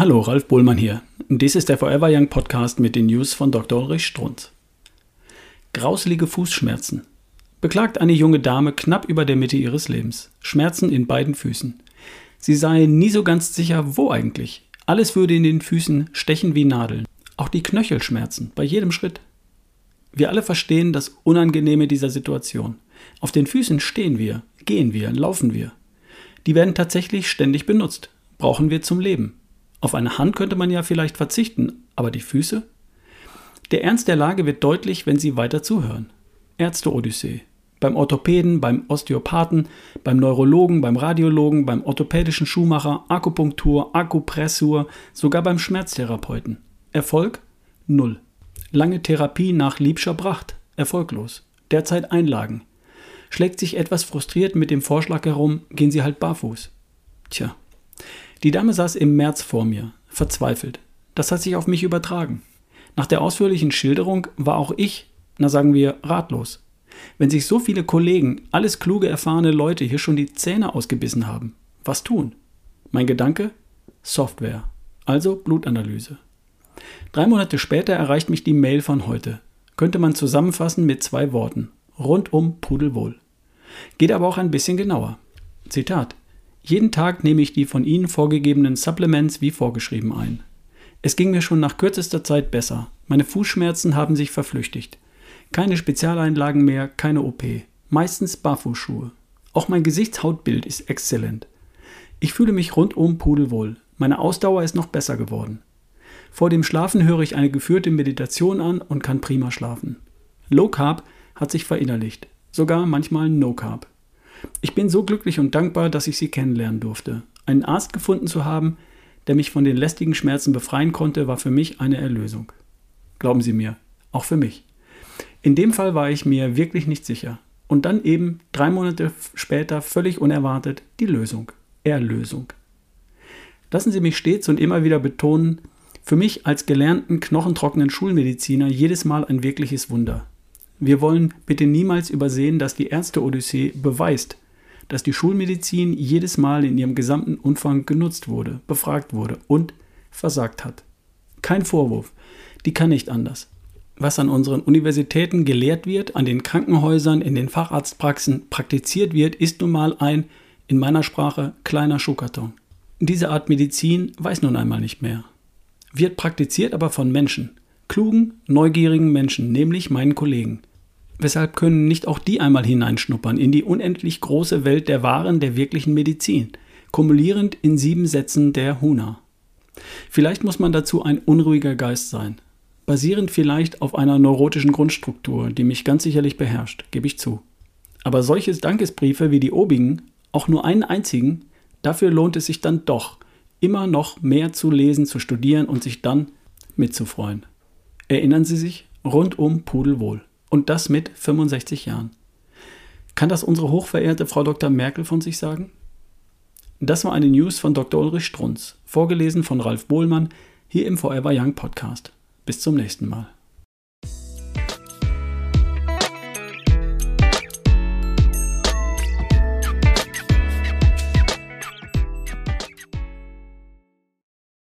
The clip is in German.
Hallo, Ralf Bohlmann hier. Dies ist der Forever Young Podcast mit den News von Dr. Ulrich Strunz. Grauselige Fußschmerzen. Beklagt eine junge Dame knapp über der Mitte ihres Lebens. Schmerzen in beiden Füßen. Sie sei nie so ganz sicher, wo eigentlich. Alles würde in den Füßen stechen wie Nadeln. Auch die Knöchelschmerzen bei jedem Schritt. Wir alle verstehen das Unangenehme dieser Situation. Auf den Füßen stehen wir, gehen wir, laufen wir. Die werden tatsächlich ständig benutzt. Brauchen wir zum Leben. Auf eine Hand könnte man ja vielleicht verzichten, aber die Füße? Der Ernst der Lage wird deutlich, wenn Sie weiter zuhören. Ärzte-Odyssee. Beim Orthopäden, beim Osteopathen, beim Neurologen, beim Radiologen, beim orthopädischen Schuhmacher, Akupunktur, Akupressur, sogar beim Schmerztherapeuten. Erfolg? Null. Lange Therapie nach Liebscher Bracht. Erfolglos. Derzeit Einlagen. Schlägt sich etwas frustriert mit dem Vorschlag herum, gehen Sie halt barfuß. Tja, die Dame saß im März vor mir, verzweifelt. Das hat sich auf mich übertragen. Nach der ausführlichen Schilderung war auch ich, na sagen wir, ratlos. Wenn sich so viele Kollegen, alles kluge, erfahrene Leute hier schon die Zähne ausgebissen haben, was tun? Mein Gedanke? Software. Also Blutanalyse. Drei Monate später erreicht mich die Mail von heute. Könnte man zusammenfassen mit zwei Worten. Rundum pudelwohl. Geht aber auch ein bisschen genauer. Zitat. Jeden Tag nehme ich die von Ihnen vorgegebenen Supplements wie vorgeschrieben ein. Es ging mir schon nach kürzester Zeit besser. Meine Fußschmerzen haben sich verflüchtigt. Keine Spezialeinlagen mehr, keine OP. Meistens Barfußschuhe. Auch mein Gesichtshautbild ist exzellent. Ich fühle mich rundum pudelwohl. Meine Ausdauer ist noch besser geworden. Vor dem Schlafen höre ich eine geführte Meditation an und kann prima schlafen. Low Carb hat sich verinnerlicht. Sogar manchmal No Carb. Ich bin so glücklich und dankbar, dass ich sie kennenlernen durfte. Einen Arzt gefunden zu haben, der mich von den lästigen Schmerzen befreien konnte, war für mich eine Erlösung. Glauben Sie mir, auch für mich. In dem Fall war ich mir wirklich nicht sicher. Und dann eben drei Monate später völlig unerwartet die Lösung. Erlösung. Lassen Sie mich stets und immer wieder betonen, für mich als gelernten knochentrockenen Schulmediziner jedes Mal ein wirkliches Wunder. Wir wollen bitte niemals übersehen, dass die Ärzte-Odyssee beweist, dass die Schulmedizin jedes Mal in ihrem gesamten Umfang genutzt wurde, befragt wurde und versagt hat. Kein Vorwurf, die kann nicht anders. Was an unseren Universitäten gelehrt wird, an den Krankenhäusern, in den Facharztpraxen praktiziert wird, ist nun mal ein, in meiner Sprache, kleiner Schuhkarton. Diese Art Medizin weiß nun einmal nicht mehr. Wird praktiziert aber von Menschen, klugen, neugierigen Menschen, nämlich meinen Kollegen. Weshalb können nicht auch die einmal hineinschnuppern in die unendlich große Welt der wahren, der wirklichen Medizin, kumulierend in sieben Sätzen der Huna? Vielleicht muss man dazu ein unruhiger Geist sein, basierend vielleicht auf einer neurotischen Grundstruktur, die mich ganz sicherlich beherrscht, gebe ich zu. Aber solche Dankesbriefe wie die obigen, auch nur einen einzigen, dafür lohnt es sich dann doch, immer noch mehr zu lesen, zu studieren und sich dann mitzufreuen. Erinnern Sie sich, rundum pudelwohl. Und das mit 65 Jahren. Kann das unsere hochverehrte Frau Dr. Merkel von sich sagen? Das war eine News von Dr. Ulrich Strunz, vorgelesen von Ralf Bohlmann, hier im Forever Young Podcast. Bis zum nächsten Mal.